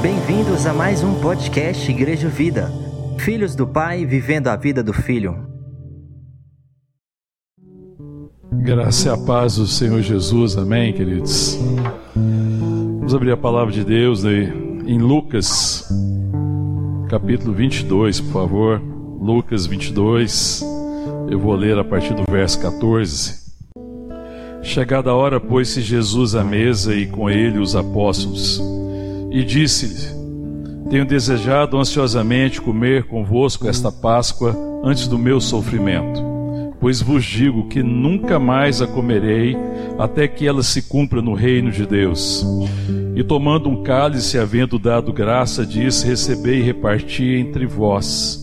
Bem-vindos a mais um podcast Igreja Vida. Filhos do Pai vivendo a vida do Filho. Graça e a paz do Senhor Jesus, amém, queridos. Vamos abrir a palavra de Deus em Lucas, capítulo 22, por favor. Lucas 22, eu vou ler a partir do verso 14. Chegada a hora, pôs-se Jesus à mesa e com ele os apóstolos, e disse-lhe: Tenho desejado ansiosamente comer convosco esta Páscoa antes do meu sofrimento pois vos digo que nunca mais a comerei até que ela se cumpra no reino de Deus. E tomando um cálice, havendo dado graça, disse: Recebei e reparti entre vós.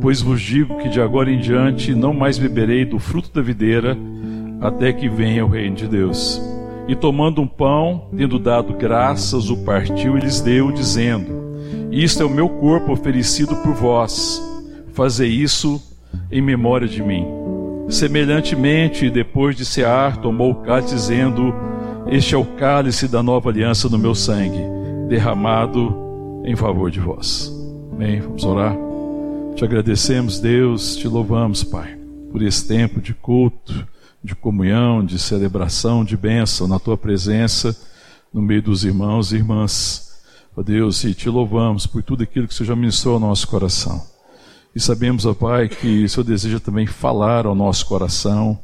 Pois vos digo que de agora em diante não mais beberei do fruto da videira, até que venha o reino de Deus. E tomando um pão, tendo dado graças, o partiu e lhes deu, dizendo: Isto é o meu corpo oferecido por vós. Fazei isso em memória de mim. Semelhantemente, depois de cear, tomou o cálice, dizendo: Este é o cálice da nova aliança no meu sangue, derramado em favor de vós. Amém. Vamos orar. Te agradecemos, Deus, te louvamos, Pai, por esse tempo de culto, de comunhão, de celebração, de bênção na tua presença, no meio dos irmãos e irmãs. Ó Deus, e te louvamos por tudo aquilo que o Senhor já ministrou ao nosso coração. E sabemos, ó Pai, que o Senhor deseja também falar ao nosso coração,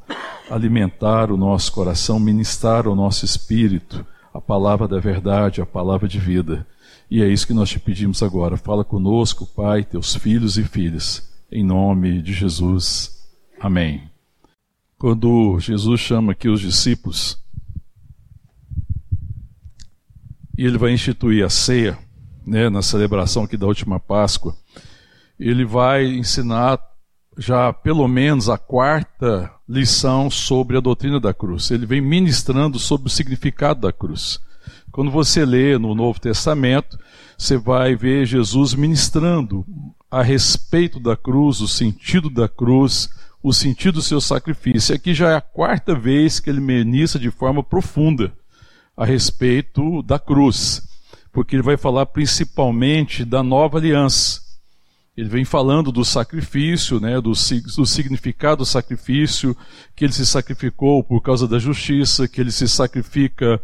alimentar o nosso coração, ministrar ao nosso espírito a palavra da verdade, a palavra de vida. E é isso que nós te pedimos agora. Fala conosco, Pai, teus filhos e filhas, em nome de Jesus. Amém. Quando Jesus chama aqui os discípulos, e ele vai instituir a ceia, né, na celebração aqui da última Páscoa, ele vai ensinar já pelo menos a quarta lição sobre a doutrina da cruz. Ele vem ministrando sobre o significado da cruz. Quando você lê no Novo Testamento, você vai ver Jesus ministrando a respeito da cruz, o sentido da cruz, o sentido do seu sacrifício. Aqui já é a quarta vez que ele ministra de forma profunda a respeito da cruz, porque ele vai falar principalmente da nova aliança ele vem falando do sacrifício, né, do, do, significado do sacrifício, que ele se sacrificou por causa da justiça, que ele se sacrifica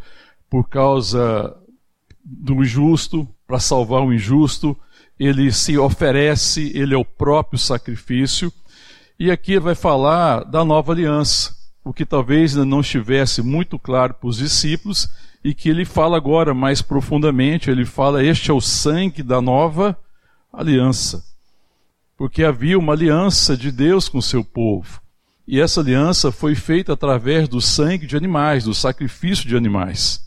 por causa do injusto, para salvar o injusto, ele se oferece, ele é o próprio sacrifício. E aqui ele vai falar da nova aliança, o que talvez não estivesse muito claro para os discípulos, e que ele fala agora mais profundamente, ele fala: Este é o sangue da nova aliança porque havia uma aliança de Deus com o seu povo. E essa aliança foi feita através do sangue de animais, do sacrifício de animais.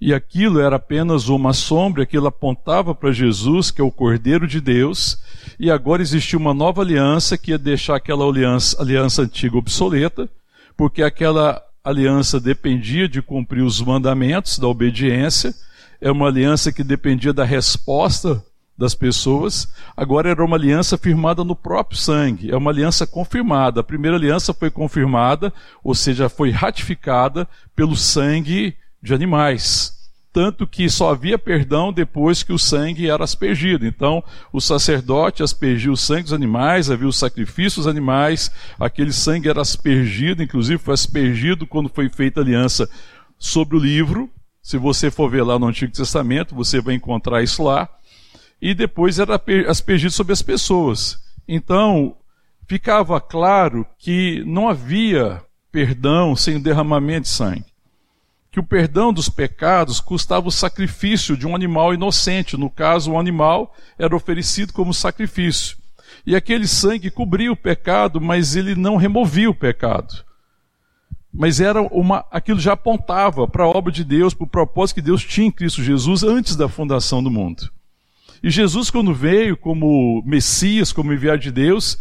E aquilo era apenas uma sombra, aquilo apontava para Jesus, que é o Cordeiro de Deus, e agora existia uma nova aliança que ia deixar aquela aliança, aliança antiga obsoleta, porque aquela aliança dependia de cumprir os mandamentos da obediência, é uma aliança que dependia da resposta das pessoas, agora era uma aliança firmada no próprio sangue, é uma aliança confirmada. A primeira aliança foi confirmada, ou seja, foi ratificada pelo sangue de animais. Tanto que só havia perdão depois que o sangue era aspergido. Então, o sacerdote aspergia o sangue dos animais, havia o sacrifício dos animais, aquele sangue era aspergido, inclusive foi aspergido quando foi feita a aliança sobre o livro. Se você for ver lá no Antigo Testamento, você vai encontrar isso lá e depois era aspergido sobre as pessoas. Então, ficava claro que não havia perdão sem o derramamento de sangue. Que o perdão dos pecados custava o sacrifício de um animal inocente. No caso, o animal era oferecido como sacrifício. E aquele sangue cobria o pecado, mas ele não removia o pecado. Mas era uma, aquilo já apontava para a obra de Deus, para o propósito que Deus tinha em Cristo Jesus antes da fundação do mundo. E Jesus, quando veio como Messias, como enviado de Deus,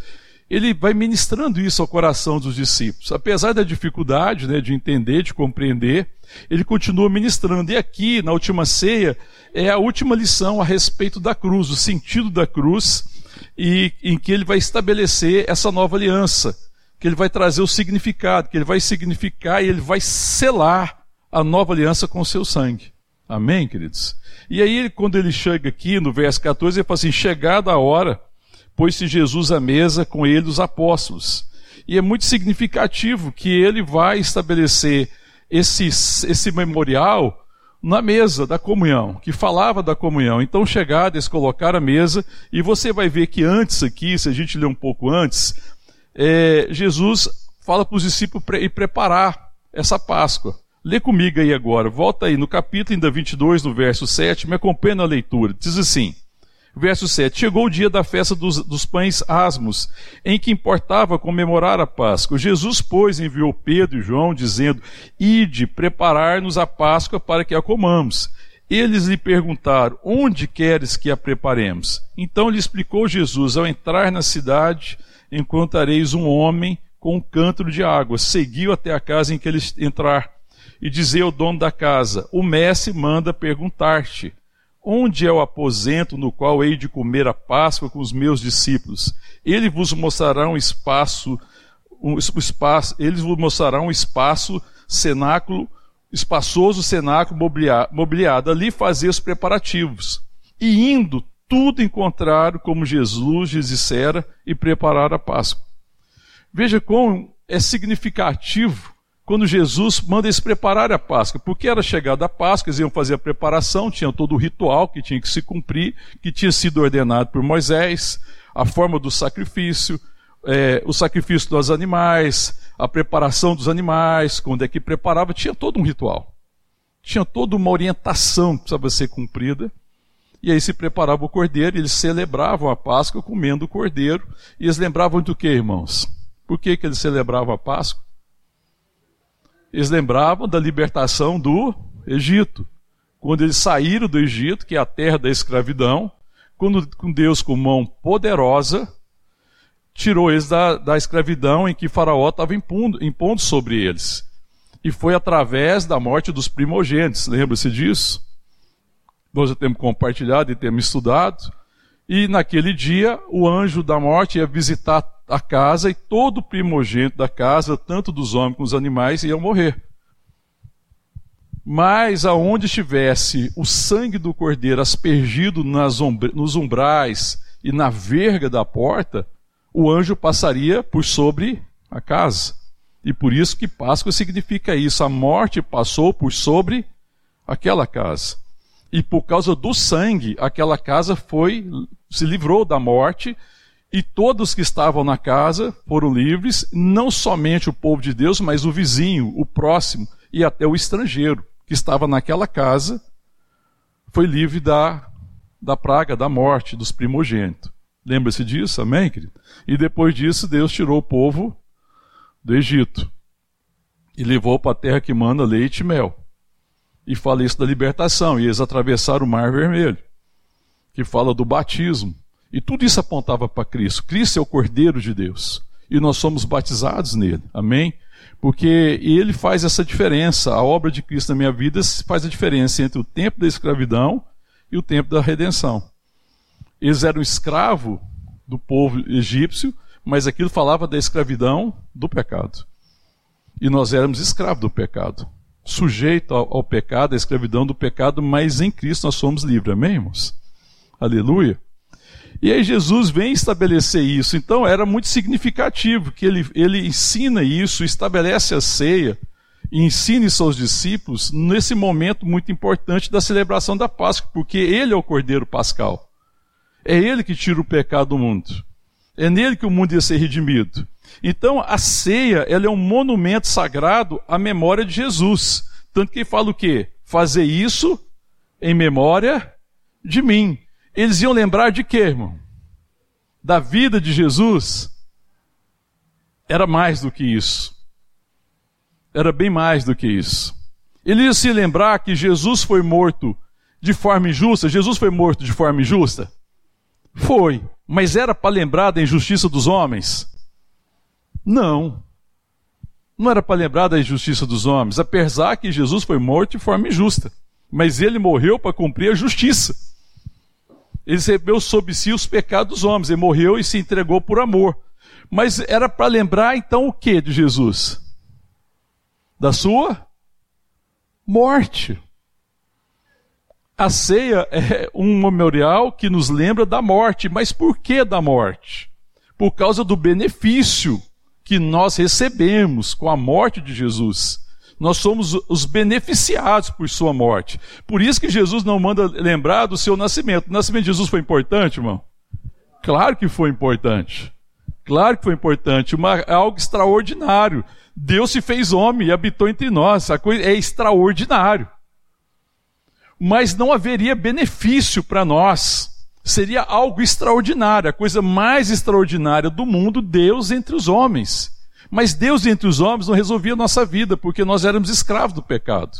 ele vai ministrando isso ao coração dos discípulos. Apesar da dificuldade né, de entender, de compreender, ele continua ministrando. E aqui, na última ceia, é a última lição a respeito da cruz, o sentido da cruz, e em que ele vai estabelecer essa nova aliança que ele vai trazer o significado, que ele vai significar e ele vai selar a nova aliança com o seu sangue. Amém, queridos? E aí, quando ele chega aqui no verso 14, ele fala assim: Chegada a hora, pôs-se Jesus à mesa com ele os apóstolos. E é muito significativo que ele vai estabelecer esse, esse memorial na mesa da comunhão, que falava da comunhão. Então, chegada, eles colocaram a mesa, e você vai ver que antes aqui, se a gente ler um pouco antes, é, Jesus fala para os discípulos pre preparar essa Páscoa. Lê comigo aí agora, volta aí no capítulo ainda 22, no verso 7, me acompanha na leitura. Diz assim: Verso 7: Chegou o dia da festa dos, dos, pães asmos, em que importava comemorar a Páscoa. Jesus, pois, enviou Pedro e João, dizendo: Ide preparar-nos a Páscoa para que a comamos. Eles lhe perguntaram: Onde queres que a preparemos? Então lhe explicou Jesus: Ao entrar na cidade, encontrareis um homem com um cântaro de água. Seguiu até a casa em que ele entrar. E dizia ao dono da casa: O mestre manda perguntar-te Onde é o aposento no qual hei de comer a Páscoa com os meus discípulos? Ele vos mostrará um espaço, um espaço, eles vos mostrarão um espaço, cenáculo, espaçoso cenáculo mobiliado. Ali fazer os preparativos. E indo, tudo encontraram como Jesus lhes dissera e prepararam a Páscoa. Veja como é significativo quando Jesus manda eles preparar a Páscoa, porque era chegada a Páscoa, eles iam fazer a preparação, tinha todo o ritual que tinha que se cumprir, que tinha sido ordenado por Moisés, a forma do sacrifício, é, o sacrifício dos animais, a preparação dos animais, quando é que preparava, tinha todo um ritual. Tinha toda uma orientação que precisava ser cumprida. E aí se preparava o cordeiro, eles celebravam a Páscoa comendo o cordeiro. E eles lembravam do que, irmãos? Por que, que eles celebravam a Páscoa? Eles lembravam da libertação do Egito. Quando eles saíram do Egito, que é a terra da escravidão, quando Deus com mão poderosa tirou eles da, da escravidão em que Faraó estava impondo, impondo sobre eles. E foi através da morte dos primogênitos, lembra-se disso? Nós já temos compartilhado e temos estudado. E naquele dia, o anjo da morte ia visitar a casa e todo o primogênito da casa, tanto dos homens como dos animais, iam morrer. Mas aonde estivesse o sangue do cordeiro aspergido nas nos umbrais e na verga da porta, o anjo passaria por sobre a casa. E por isso que Páscoa significa isso. A morte passou por sobre aquela casa. E por causa do sangue, aquela casa foi se livrou da morte e todos que estavam na casa foram livres, não somente o povo de Deus, mas o vizinho, o próximo e até o estrangeiro que estava naquela casa foi livre da, da praga, da morte, dos primogênitos. Lembra-se disso? Amém, querido? E depois disso, Deus tirou o povo do Egito e levou para a terra que manda leite e mel. E fala isso da libertação. E eles atravessaram o Mar Vermelho, que fala do batismo. E tudo isso apontava para Cristo. Cristo é o Cordeiro de Deus. E nós somos batizados nele. Amém? Porque ele faz essa diferença. A obra de Cristo na minha vida faz a diferença entre o tempo da escravidão e o tempo da redenção. Eles eram escravos do povo egípcio, mas aquilo falava da escravidão do pecado. E nós éramos escravos do pecado, sujeito ao, ao pecado, à escravidão do pecado, mas em Cristo nós somos livres. Amém, irmãos? Aleluia. E aí Jesus vem estabelecer isso. Então era muito significativo que ele, ele ensina isso, estabelece a ceia e ensine seus discípulos nesse momento muito importante da celebração da Páscoa, porque ele é o Cordeiro Pascal. É ele que tira o pecado do mundo. É nele que o mundo ia ser redimido. Então a ceia ela é um monumento sagrado à memória de Jesus. Tanto que ele fala o quê? Fazer isso em memória de mim. Eles iam lembrar de quê, irmão? Da vida de Jesus? Era mais do que isso. Era bem mais do que isso. Eles iam se lembrar que Jesus foi morto de forma injusta. Jesus foi morto de forma injusta? Foi. Mas era para lembrar da injustiça dos homens? Não. Não era para lembrar da injustiça dos homens, apesar que Jesus foi morto de forma injusta. Mas ele morreu para cumprir a justiça. Ele recebeu sobre si os pecados dos homens, ele morreu e se entregou por amor. Mas era para lembrar então o que de Jesus? Da sua morte. A ceia é um memorial que nos lembra da morte. Mas por que da morte? Por causa do benefício que nós recebemos com a morte de Jesus. Nós somos os beneficiados por sua morte. Por isso que Jesus não manda lembrar do seu nascimento. O nascimento de Jesus foi importante, irmão? Claro que foi importante. Claro que foi importante. Uma, é algo extraordinário. Deus se fez homem e habitou entre nós. A coisa é extraordinário. Mas não haveria benefício para nós. Seria algo extraordinário, a coisa mais extraordinária do mundo, Deus entre os homens. Mas Deus entre os homens não resolvia a nossa vida, porque nós éramos escravos do pecado.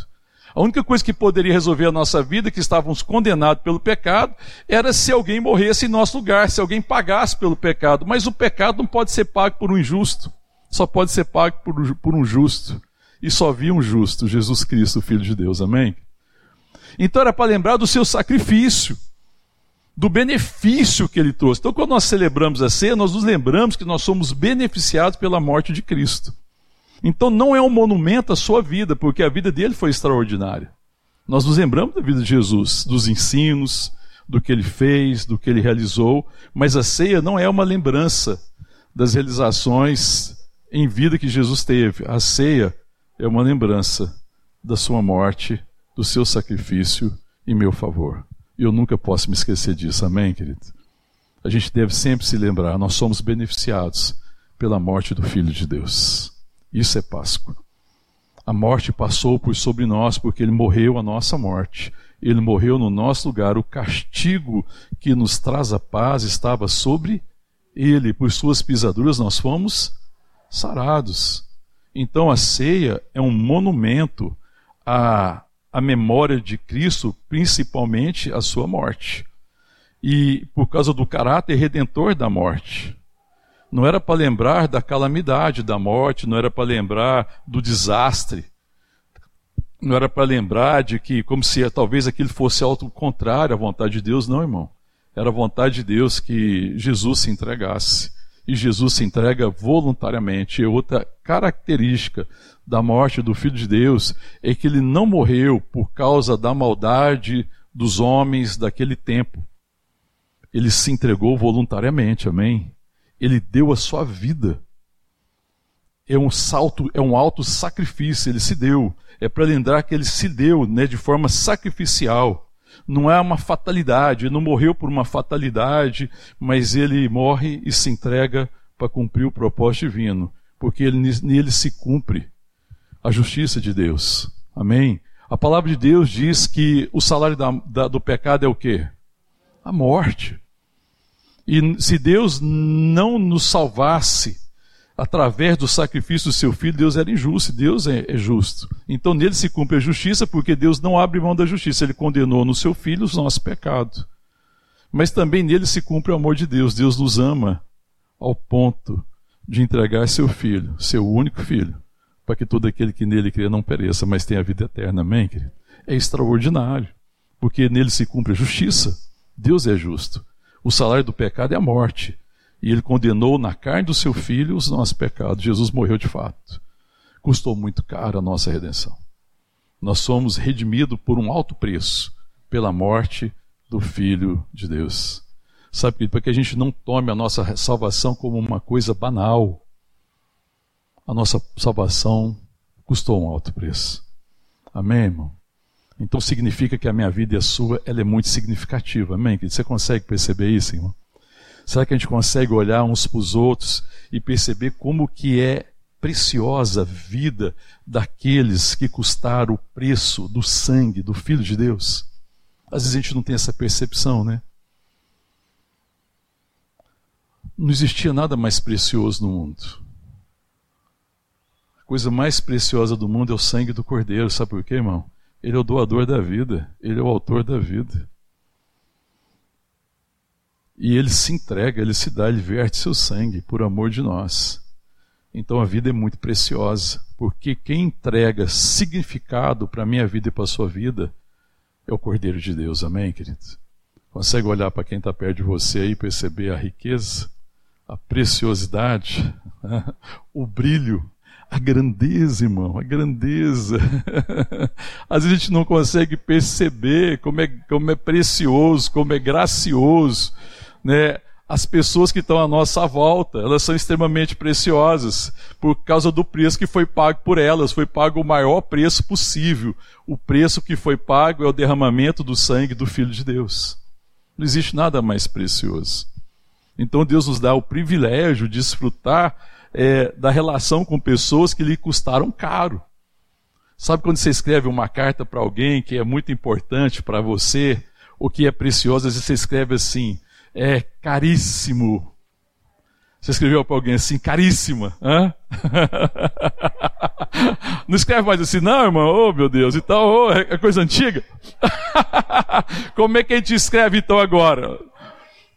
A única coisa que poderia resolver a nossa vida, que estávamos condenados pelo pecado, era se alguém morresse em nosso lugar, se alguém pagasse pelo pecado. Mas o pecado não pode ser pago por um injusto, só pode ser pago por, um justo. E só havia um justo, Jesus Cristo, Filho de Deus. Amém? Então era para lembrar do seu sacrifício do benefício que ele trouxe. Então, quando nós celebramos a ceia, nós nos lembramos que nós somos beneficiados pela morte de Cristo. Então, não é um monumento à sua vida, porque a vida dele foi extraordinária. Nós nos lembramos da vida de Jesus, dos ensinos, do que ele fez, do que ele realizou, mas a ceia não é uma lembrança das realizações em vida que Jesus teve. A ceia é uma lembrança da sua morte, do seu sacrifício em meu favor. Eu nunca posso me esquecer disso, amém, querido? A gente deve sempre se lembrar, nós somos beneficiados pela morte do Filho de Deus. Isso é Páscoa. A morte passou por sobre nós porque ele morreu a nossa morte. Ele morreu no nosso lugar. O castigo que nos traz a paz estava sobre ele. Por suas pisaduras nós fomos sarados. Então a ceia é um monumento a a memória de Cristo, principalmente a sua morte. E por causa do caráter redentor da morte. Não era para lembrar da calamidade da morte, não era para lembrar do desastre. Não era para lembrar de que, como se talvez aquilo fosse algo contrário à vontade de Deus, não, irmão. Era a vontade de Deus que Jesus se entregasse. E Jesus se entrega voluntariamente. É outra característica da morte do Filho de Deus é que ele não morreu por causa da maldade dos homens daquele tempo. Ele se entregou voluntariamente, amém? Ele deu a sua vida. É um salto, é um alto sacrifício, ele se deu. É para lembrar que ele se deu né, de forma sacrificial. Não é uma fatalidade, ele não morreu por uma fatalidade, mas ele morre e se entrega para cumprir o propósito divino, porque ele, nele se cumpre a justiça de Deus. Amém? A palavra de Deus diz que o salário da, da, do pecado é o quê? A morte. E se Deus não nos salvasse através do sacrifício do seu filho, Deus era injusto, Deus é, é, justo. Então nele se cumpre a justiça, porque Deus não abre mão da justiça, ele condenou no seu filho os nossos pecados. Mas também nele se cumpre o amor de Deus, Deus nos ama ao ponto de entregar seu filho, seu único filho, para que todo aquele que nele crê não pereça, mas tenha a vida eterna. Amém, querido? É extraordinário, porque nele se cumpre a justiça. Deus é justo. O salário do pecado é a morte. E ele condenou na carne do seu filho os nossos pecados. Jesus morreu de fato. Custou muito caro a nossa redenção. Nós somos redimidos por um alto preço, pela morte do Filho de Deus. Sabe, para que a gente não tome a nossa salvação como uma coisa banal, a nossa salvação custou um alto preço. Amém, irmão? Então significa que a minha vida e a sua, ela é muito significativa. Amém? Você consegue perceber isso, irmão? Será que a gente consegue olhar uns para os outros e perceber como que é preciosa a vida daqueles que custaram o preço do sangue do Filho de Deus? Às vezes a gente não tem essa percepção, né? Não existia nada mais precioso no mundo coisa mais preciosa do mundo é o sangue do Cordeiro. Sabe por quê, irmão? Ele é o doador da vida, ele é o autor da vida. E ele se entrega, ele se dá, ele verte seu sangue por amor de nós. Então a vida é muito preciosa, porque quem entrega significado para a minha vida e para a sua vida é o Cordeiro de Deus. Amém, querido? Consegue olhar para quem está perto de você e perceber a riqueza, a preciosidade, o brilho, a grandeza, irmão, a grandeza. Às vezes a gente não consegue perceber como é, como é precioso, como é gracioso, né? As pessoas que estão à nossa volta, elas são extremamente preciosas por causa do preço que foi pago por elas. Foi pago o maior preço possível. O preço que foi pago é o derramamento do sangue do Filho de Deus. Não existe nada mais precioso. Então Deus nos dá o privilégio de desfrutar é, da relação com pessoas que lhe custaram caro. Sabe quando você escreve uma carta para alguém que é muito importante para você, ou que é preciosa, às vezes você escreve assim: é caríssimo. Você escreveu para alguém assim, caríssima. Hã? Não escreve mais assim, não, irmão, oh meu Deus, então, oh, é coisa antiga. Como é que a gente escreve então agora?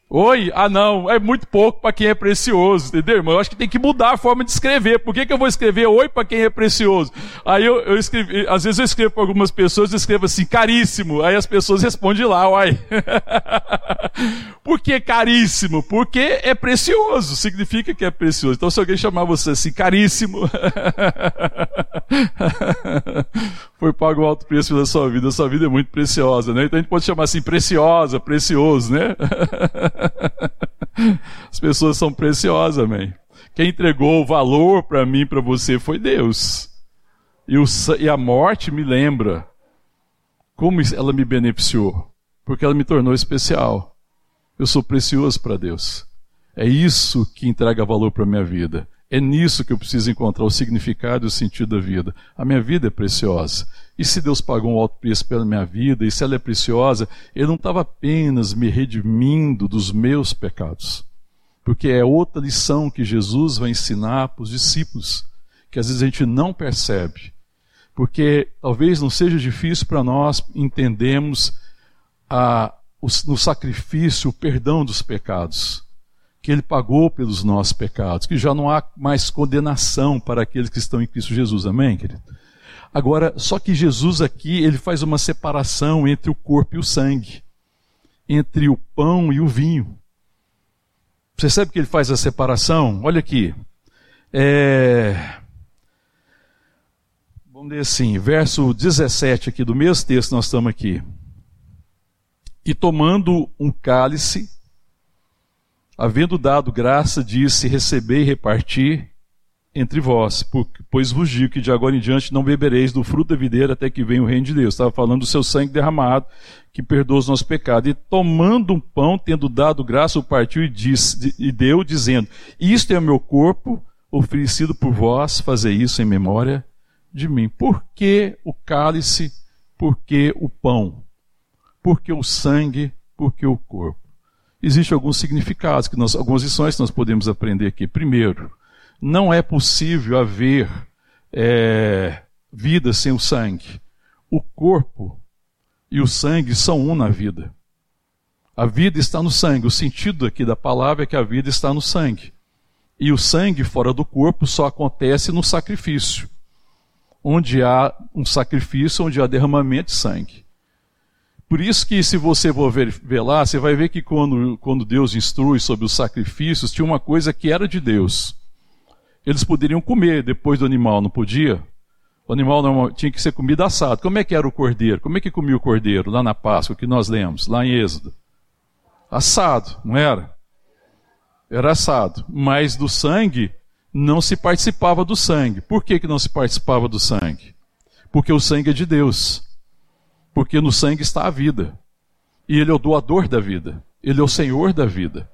Oi? Ah, não, é muito pouco para quem é precioso, entendeu, irmão? Eu acho que tem que mudar a forma de escrever. Por que, que eu vou escrever oi para quem é precioso? Aí eu, eu escrevi, às vezes eu escrevo para algumas pessoas, eu escrevo assim, caríssimo. Aí as pessoas respondem lá, uai. Por que caríssimo? Porque é precioso, significa que é precioso. Então se alguém chamar você assim, caríssimo, foi pago um alto preço pela sua vida. A sua vida é muito preciosa, né? Então a gente pode chamar assim, preciosa, precioso, né? As pessoas são preciosas, amém. Quem entregou o valor para mim, para você, foi Deus. E, o, e a morte me lembra como ela me beneficiou, porque ela me tornou especial. Eu sou precioso para Deus. É isso que entrega valor para a minha vida. É nisso que eu preciso encontrar o significado e o sentido da vida. A minha vida é preciosa. E se Deus pagou um alto preço pela minha vida, e se ela é preciosa, Ele não estava apenas me redimindo dos meus pecados. Porque é outra lição que Jesus vai ensinar para os discípulos, que às vezes a gente não percebe. Porque talvez não seja difícil para nós entendermos a, o, no sacrifício o perdão dos pecados que ele pagou pelos nossos pecados, que já não há mais condenação para aqueles que estão em Cristo Jesus. Amém, querido? Agora, só que Jesus aqui, ele faz uma separação entre o corpo e o sangue, entre o pão e o vinho. Você sabe que ele faz a separação? Olha aqui. É... Vamos dizer assim, verso 17 aqui do mesmo texto nós estamos aqui. E tomando um cálice, havendo dado graça, disse: Recebei e reparti entre vós, pois vos digo que de agora em diante não bebereis do fruto da videira até que venha o reino de Deus. Estava falando do seu sangue derramado, que perdoa os nossos pecados. E tomando um pão, tendo dado graça, o partiu e, disse, e deu, dizendo: Isto é o meu corpo, oferecido por vós, fazei isso em memória de mim. Por que o cálice? Por que o pão? Por que o sangue? Por que o corpo? Existem alguns significados, que nós, algumas lições que nós podemos aprender aqui. Primeiro, não é possível haver é, vida sem o sangue. O corpo e o sangue são um na vida. A vida está no sangue. O sentido aqui da palavra é que a vida está no sangue. E o sangue fora do corpo só acontece no sacrifício. Onde há um sacrifício, onde há derramamento de sangue. Por isso que se você for ver, ver, lá, você vai ver que quando, quando Deus instrui sobre os sacrifícios, tinha uma coisa que era de Deus. Eles poderiam comer depois do animal, não podia? O animal não, tinha que ser comido assado. Como é que era o cordeiro? Como é que comia o cordeiro lá na Páscoa, que nós lemos, lá em Êxodo? Assado, não era? Era assado. Mas do sangue, não se participava do sangue. Por que, que não se participava do sangue? Porque o sangue é de Deus porque no sangue está a vida. E Ele é o doador da vida. Ele é o Senhor da vida.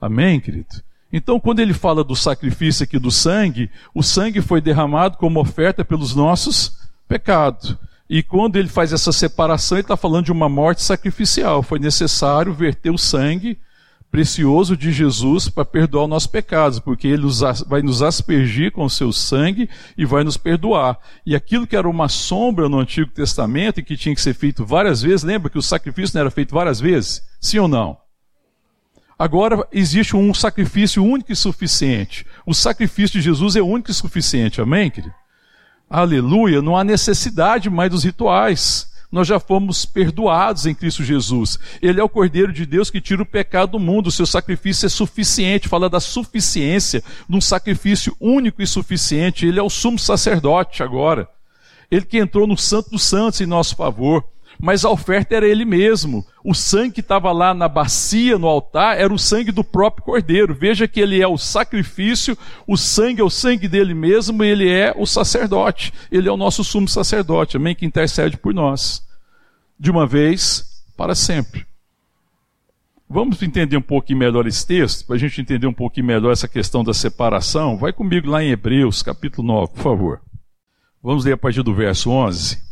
Amém, querido? Então, quando ele fala do sacrifício aqui do sangue, o sangue foi derramado como oferta pelos nossos pecados. E quando ele faz essa separação, ele está falando de uma morte sacrificial. Foi necessário verter o sangue precioso de Jesus para perdoar os nossos pecados, porque ele vai nos aspergir com o seu sangue e vai nos perdoar. E aquilo que era uma sombra no Antigo Testamento e que tinha que ser feito várias vezes, lembra que o sacrifício não era feito várias vezes? Sim ou não? Agora existe um sacrifício único e suficiente. O sacrifício de Jesus é único e suficiente, amém, querido? Aleluia, não há necessidade mais dos rituais. Nós já fomos perdoados em Cristo Jesus. Ele é o Cordeiro de Deus que tira o pecado do mundo. O seu sacrifício é suficiente. Fala da suficiência de um sacrifício único e suficiente. Ele é o sumo sacerdote agora. Ele que entrou no Santo dos Santos em nosso favor mas a oferta era ele mesmo. O sangue que estava lá na bacia, no altar, era o sangue do próprio cordeiro. Veja que ele é o sacrifício, o sangue é o sangue dele mesmo, ele é o sacerdote. Ele é o nosso sumo sacerdote, amém? Que intercede por nós. De uma vez, para sempre. Vamos entender um pouquinho melhor esse texto, para a gente entender um pouquinho melhor essa questão da separação. Vai comigo lá em Hebreus, capítulo 9, por favor. Vamos ler a partir do verso 11.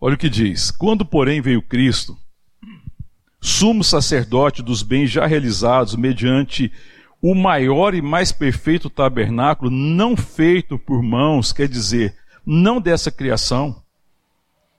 Olha o que diz: Quando, porém, veio Cristo, sumo sacerdote dos bens já realizados mediante o maior e mais perfeito tabernáculo, não feito por mãos, quer dizer, não dessa criação,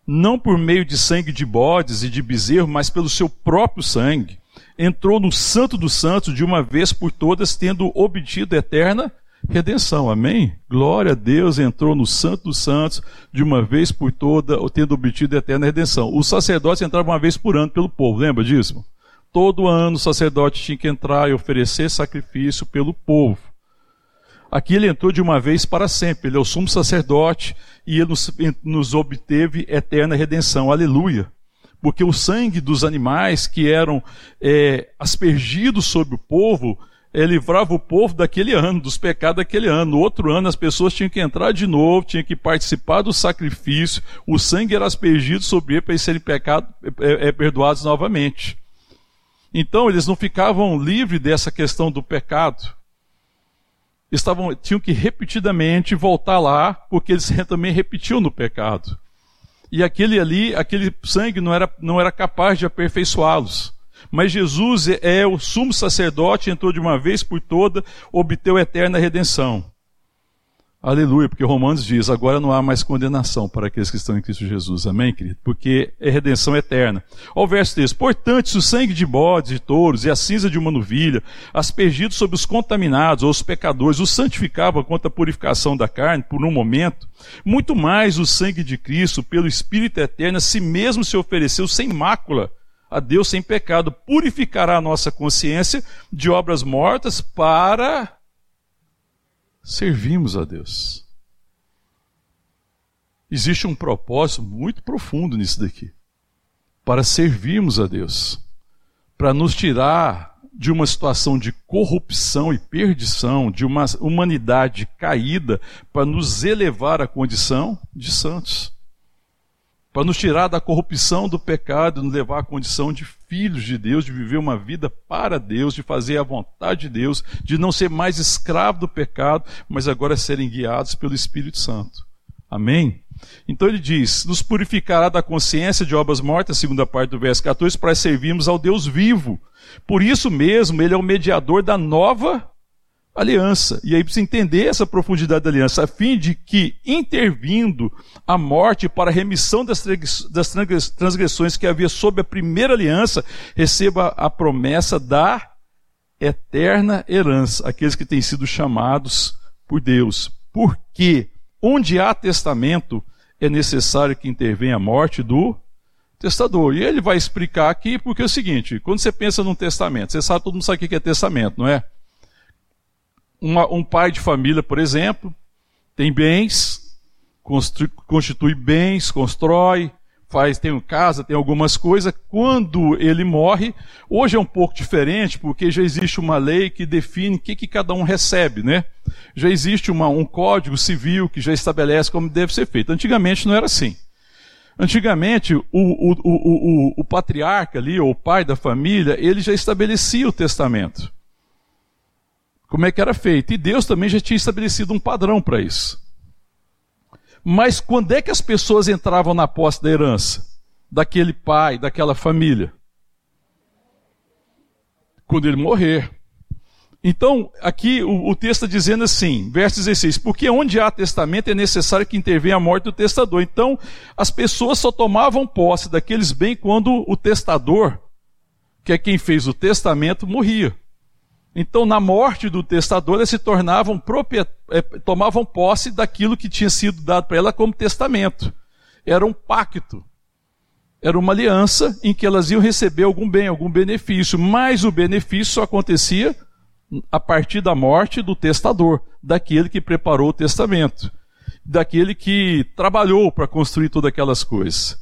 não por meio de sangue de bodes e de bezerro, mas pelo seu próprio sangue, entrou no Santo dos Santos de uma vez por todas, tendo obtido eterna redenção. Amém? Glória a Deus, entrou no Santo dos Santos de uma vez por toda, tendo obtido a eterna redenção. Os sacerdotes entravam uma vez por ano pelo povo, lembra disso? Todo ano o sacerdote tinha que entrar e oferecer sacrifício pelo povo. Aqui ele entrou de uma vez para sempre, ele é o sumo sacerdote e ele nos, nos obteve eterna redenção. Aleluia! Porque o sangue dos animais que eram é, aspergidos sobre o povo é, livrava o povo daquele ano, dos pecados daquele ano. No outro ano, as pessoas tinham que entrar de novo, tinham que participar do sacrifício, o sangue era aspergido sobre ele para eles serem pecado, é, é, perdoados novamente. Então, eles não ficavam livres dessa questão do pecado. Estavam, tinham que repetidamente voltar lá, porque eles também repetiam no pecado. E aquele ali, aquele sangue não era, não era capaz de aperfeiçoá-los. Mas Jesus é o sumo sacerdote, entrou de uma vez por toda, obteu eterna redenção. Aleluia, porque Romanos diz: agora não há mais condenação para aqueles que estão em Cristo Jesus. Amém, querido? Porque é redenção eterna. Olha o verso 3: Portanto, se o sangue de bodes, de touros e a cinza de uma novilha, aspergidos sobre os contaminados ou os pecadores, os santificava contra a purificação da carne por um momento, muito mais o sangue de Cristo, pelo Espírito eterno, si mesmo se ofereceu sem mácula a Deus sem pecado, purificará a nossa consciência de obras mortas para servirmos a Deus. Existe um propósito muito profundo nisso daqui. Para servirmos a Deus. Para nos tirar de uma situação de corrupção e perdição, de uma humanidade caída, para nos elevar à condição de santos para nos tirar da corrupção do pecado, nos levar à condição de filhos de Deus, de viver uma vida para Deus, de fazer a vontade de Deus, de não ser mais escravo do pecado, mas agora serem guiados pelo Espírito Santo. Amém? Então ele diz: nos purificará da consciência de obras mortas, segunda parte do verso 14, para servirmos ao Deus vivo. Por isso mesmo, ele é o mediador da nova aliança. E aí precisa entender essa profundidade da aliança, a fim de que, intervindo a morte para a remissão das transgressões que havia sob a primeira aliança, receba a promessa da eterna herança, aqueles que têm sido chamados por Deus. Porque onde há testamento, é necessário que intervenha a morte do testador. E ele vai explicar aqui, porque é o seguinte: quando você pensa num testamento, você sabe, todo mundo sabe o que é testamento, não é? Uma, um pai de família, por exemplo, tem bens, constitui bens, constrói, faz, tem casa, tem algumas coisas. Quando ele morre, hoje é um pouco diferente, porque já existe uma lei que define o que, que cada um recebe, né? Já existe uma, um código civil que já estabelece como deve ser feito. Antigamente não era assim. Antigamente, o, o, o, o, patriarca ali, ou o pai da família, ele já estabelecia o testamento como é que era feito. E Deus também já tinha estabelecido um padrão para isso. Mas quando é que as pessoas entravam na posse da herança? Daquele pai, daquela família? Quando ele morrer. Então, aqui o, o texto está dizendo assim, verso 16: Porque onde há testamento é necessário que intervenha a morte do testador. Então, as pessoas só tomavam posse daqueles bens quando o testador, que é quem fez o testamento, morria. Então, na morte do testador, eles se tornavam. É, tomavam posse daquilo que tinha sido dado para ela como testamento. era um pacto. Era uma aliança em que elas iam receber algum bem, algum benefício, mas o benefício só acontecia a partir da morte do testador, daquele que preparou o testamento, daquele que trabalhou para construir todas aquelas coisas.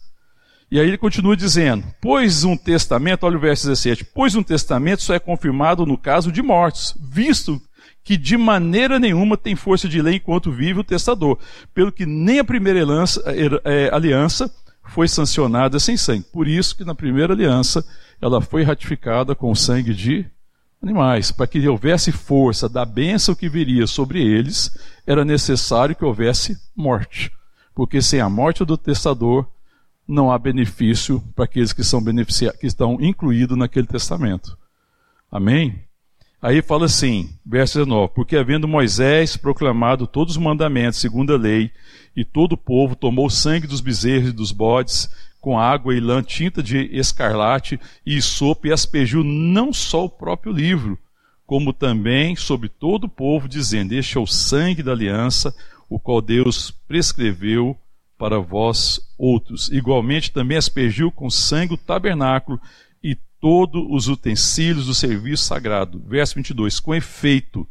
E aí ele continua dizendo: Pois um testamento, olha o verso 17: Pois um testamento só é confirmado no caso de mortos, visto que de maneira nenhuma tem força de lei enquanto vive o testador, pelo que nem a primeira aliança, é, aliança foi sancionada sem sangue. Por isso que na primeira aliança ela foi ratificada com o sangue de animais. Para que houvesse força da bênção que viria sobre eles, era necessário que houvesse morte. Porque sem a morte do testador, não há benefício para aqueles que, são que estão incluídos naquele testamento. Amém? Aí fala assim, verso 19: Porque havendo Moisés proclamado todos os mandamentos segundo a lei, e todo o povo tomou o sangue dos bezerros e dos bodes, com água e lã, tinta de escarlate e sopa, e aspergiu não só o próprio livro, como também sobre todo o povo, dizendo: Este é o sangue da aliança, o qual Deus prescreveu para vós outros. Igualmente também aspergiu com sangue o tabernáculo todos os utensílios do serviço sagrado. Verso 22. Com efeito,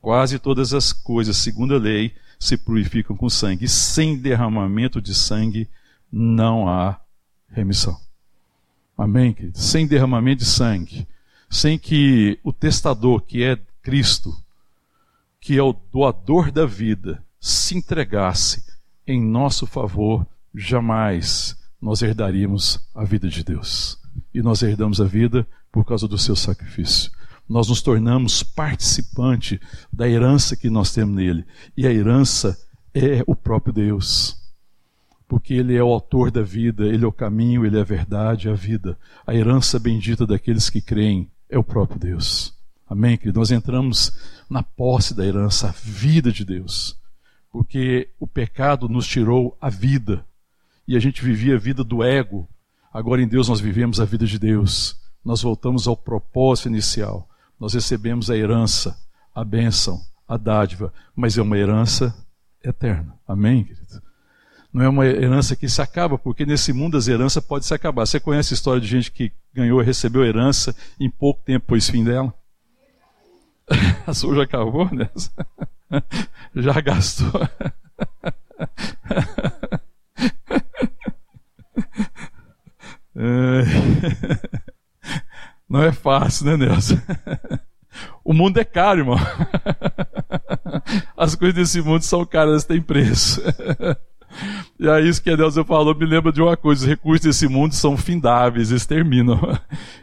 quase todas as coisas, segundo a lei, se purificam com sangue. E sem derramamento de sangue não há remissão. Amém, querido? Sem derramamento de sangue, sem que o testador, que é Cristo, que é o doador da vida, se entregasse em nosso favor, jamais nós herdaríamos a vida de Deus e nós herdamos a vida por causa do seu sacrifício. Nós nos tornamos participante da herança que nós temos nele. E a herança é o próprio Deus. Porque ele é o autor da vida, ele é o caminho, ele é a verdade, a vida. A herança bendita daqueles que creem é o próprio Deus. Amém, querido? Nós entramos na posse da herança, a vida de Deus. Porque o pecado nos tirou a vida. E a gente vivia a vida do ego, Agora em Deus nós vivemos a vida de Deus. Nós voltamos ao propósito inicial. Nós recebemos a herança, a bênção, a dádiva, mas é uma herança eterna. Amém, querido? Não é uma herança que se acaba, porque nesse mundo as heranças podem se acabar. Você conhece a história de gente que ganhou e recebeu herança em pouco tempo pôs fim dela? A sua já acabou nessa? Já gastou. Não é fácil, né, Nelson? O mundo é caro, irmão. As coisas desse mundo são caras, têm preço. E aí, isso que Nelson falou me lembra de uma coisa: os recursos desse mundo são findáveis, eles terminam.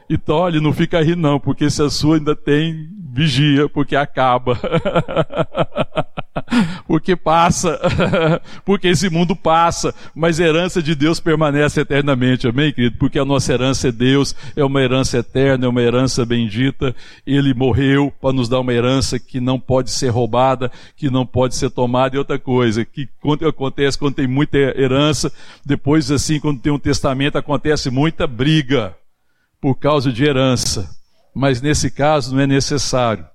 Então, olha, não fica aí não, porque se a sua ainda tem, vigia, porque acaba. porque passa, porque esse mundo passa, mas a herança de Deus permanece eternamente, amém, querido? Porque a nossa herança é Deus, é uma herança eterna, é uma herança bendita. Ele morreu para nos dar uma herança que não pode ser roubada, que não pode ser tomada. E outra coisa, que acontece quando tem muita herança, depois, assim, quando tem um testamento, acontece muita briga por causa de herança. Mas nesse caso não é necessário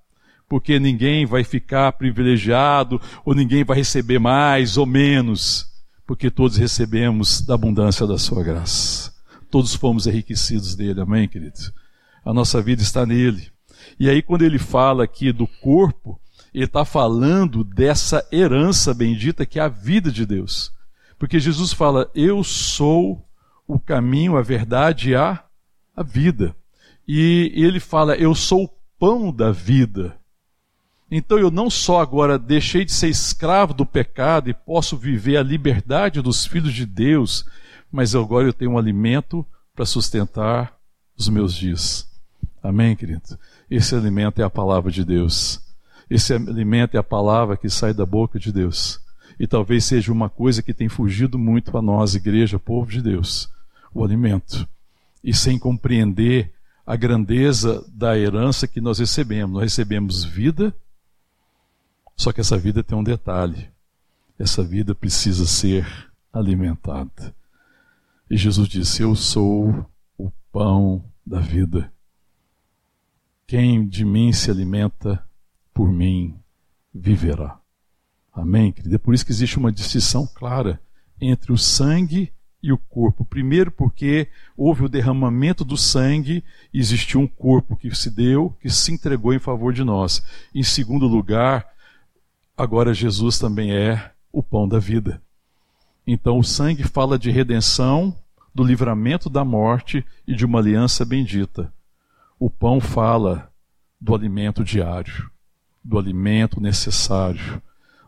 porque ninguém vai ficar privilegiado, ou ninguém vai receber mais ou menos, porque todos recebemos da abundância da sua graça. Todos fomos enriquecidos dele, amém, querido? A nossa vida está nele. E aí, quando ele fala aqui do corpo, ele está falando dessa herança bendita que é a vida de Deus. Porque Jesus fala: Eu sou o caminho, a verdade e a, a vida. E ele fala: Eu sou o pão da vida. Então eu não só agora deixei de ser escravo do pecado e posso viver a liberdade dos filhos de Deus, mas agora eu tenho um alimento para sustentar os meus dias. Amém, querido? Esse alimento é a palavra de Deus. Esse alimento é a palavra que sai da boca de Deus. E talvez seja uma coisa que tem fugido muito para nós, igreja, povo de Deus, o alimento. E sem compreender a grandeza da herança que nós recebemos. Nós recebemos vida só que essa vida tem um detalhe: essa vida precisa ser alimentada. E Jesus disse: Eu sou o pão da vida. Quem de mim se alimenta, por mim viverá. Amém, querida? É por isso que existe uma distinção clara entre o sangue e o corpo. Primeiro, porque houve o derramamento do sangue, existiu um corpo que se deu, que se entregou em favor de nós. Em segundo lugar, agora Jesus também é o pão da vida. Então, o sangue fala de redenção, do livramento da morte e de uma aliança bendita. O pão fala do alimento diário, do alimento necessário,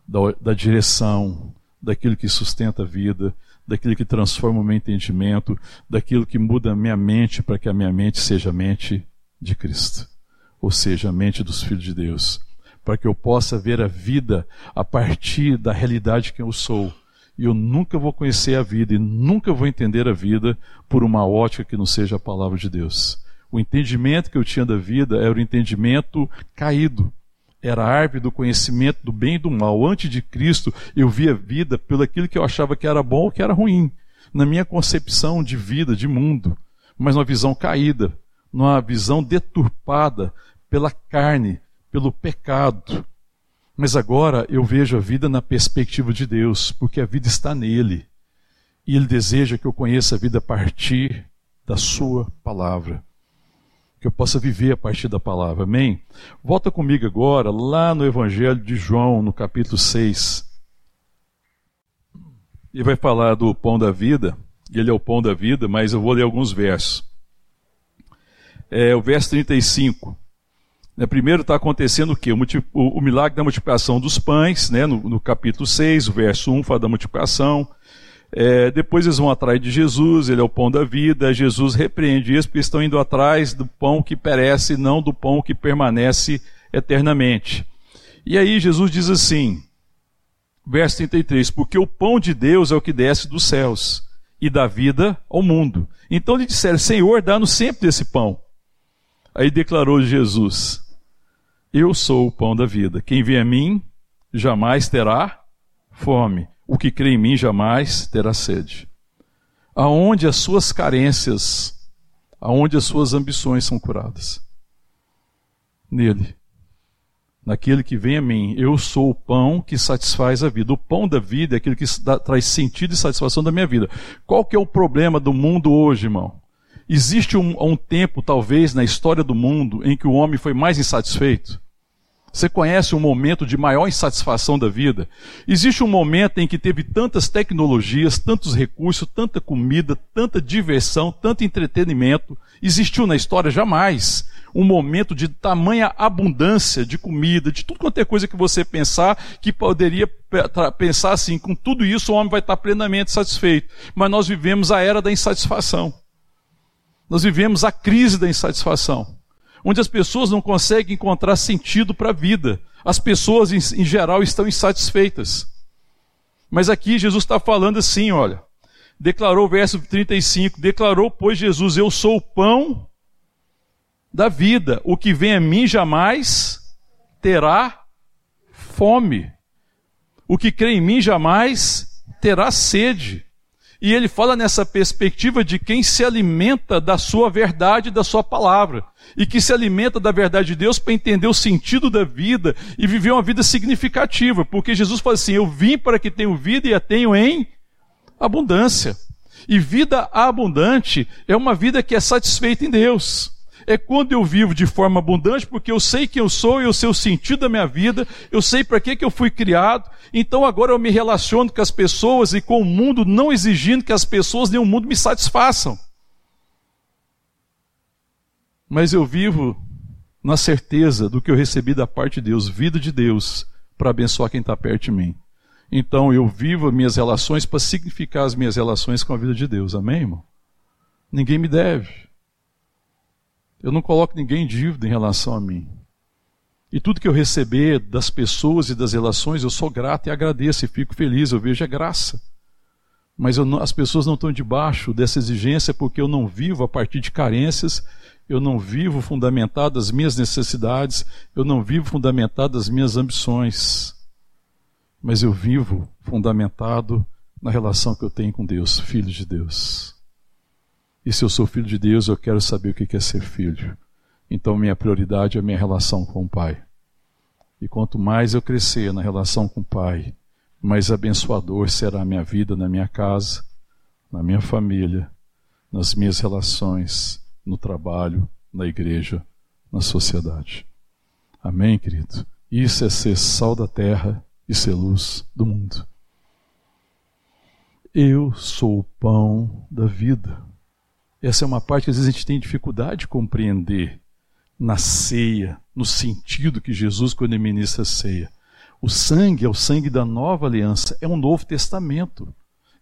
da, da direção, daquilo que sustenta a vida, daquilo que transforma o meu entendimento, daquilo que muda a minha mente para que a minha mente seja a mente de Cristo, ou seja, a mente dos filhos de Deus, para que eu possa ver a vida a partir da realidade que eu sou. E eu nunca vou conhecer a vida e nunca vou entender a vida por uma ótica que não seja a palavra de Deus. O entendimento que eu tinha da vida era o entendimento caído era a árvore do conhecimento do bem e do mal. Antes de Cristo, eu via a vida pelo aquilo que eu achava que era bom ou que era ruim. Na minha concepção de vida, de mundo. Mas numa visão caída, numa visão deturpada pela carne, pelo pecado. Mas agora eu vejo a vida na perspectiva de Deus, porque a vida está nele. E ele deseja que eu conheça a vida a partir da sua palavra que eu possa viver a partir da palavra. Amém? Volta comigo agora, lá no Evangelho de João, no capítulo 6. Ele vai falar do pão da vida, ele é o pão da vida, mas eu vou ler alguns versos. É, o verso 35. Né, primeiro está acontecendo o quê? O, o, milagre da multiplicação dos pães, né, no, no capítulo 6, o verso 1 fala da multiplicação. É, depois eles vão atrás de Jesus, ele é o pão da vida. Jesus repreende eles porque estão indo atrás do pão que perece, não do pão que permanece eternamente. E aí Jesus diz assim, verso 33, porque o pão de Deus é o que desce dos céus e dá vida ao mundo. Então lhe disseram, Senhor, dá-nos sempre desse pão. Aí declarou Jesus, eu sou o pão da vida. Quem vem a mim jamais terá fome. O que crê em mim jamais terá sede. Aonde as suas carências, aonde as suas ambições são curadas? Nele. Naquele que vem a mim, eu sou o pão que satisfaz a vida. O pão da vida é aquele que dá, traz sentido e satisfação da minha vida. Qual que é o problema do mundo hoje, irmão? Existe um, um tempo, talvez, na história do mundo, em que o homem foi mais insatisfeito? Você conhece um momento de maior insatisfação da vida? Existe um momento em que teve tantas tecnologias, tantos recursos, tanta comida, tanta diversão, tanto entretenimento. Existiu na história jamais um momento de tamanha abundância de comida, de tudo quanto é coisa que você pensar, que poderia pensar assim, com tudo isso o homem vai estar plenamente satisfeito. Mas nós vivemos a era da insatisfação. Nós vivemos a crise da insatisfação onde as pessoas não conseguem encontrar sentido para a vida. As pessoas, em, geral, estão insatisfeitas. Mas aqui Jesus está falando assim: olha, declarou, verso 35, declarou, pois Jesus, eu sou o pão da vida, o que vem a mim jamais terá fome, o que crê em mim jamais terá sede. E ele fala nessa perspectiva de quem se alimenta da sua verdade, da sua palavra. E que se alimenta da verdade de Deus para entender o sentido da vida e viver uma vida significativa. Porque Jesus fala assim: Eu vim para que tenham vida e a tenham em abundância. E vida abundante é uma vida que é satisfeita em Deus é quando eu vivo de forma abundante, porque eu sei quem eu sou, eu sei o sentido da minha vida, eu sei para que, que eu fui criado, então agora eu me relaciono com as pessoas e com o mundo, não exigindo que as pessoas nem o mundo me satisfaçam. Mas eu vivo na certeza do que eu recebi da parte de Deus, vida de Deus, para abençoar quem está perto de mim. Então eu vivo minhas relações para significar as minhas relações com a vida de Deus. Amém, irmão? Ninguém me deve. Eu não coloco ninguém em dívida em relação a mim. E tudo que eu receber das pessoas e das relações, eu sou grato e agradeço e fico feliz, eu vejo a graça. Mas não, as pessoas não estão debaixo dessa exigência porque eu não vivo a partir de carências, eu não vivo fundamentado nas minhas necessidades, eu não vivo fundamentado nas minhas ambições. Mas eu vivo fundamentado na relação que eu tenho com Deus, filho de Deus. E se eu sou filho de Deus, eu quero saber o que é ser filho. Então, minha prioridade é a minha relação com o Pai. E quanto mais eu crescer na relação com o Pai, mais abençoador será a minha vida na minha casa, na minha família, nas minhas relações, no trabalho, na igreja, na sociedade. Amém, querido? Isso é ser sal da terra e ser luz do mundo. Eu sou o pão da vida. Essa é uma parte que às vezes a gente tem dificuldade de compreender na ceia, no sentido que Jesus, quando ministra a ceia. O sangue é o sangue da nova aliança, é um novo testamento,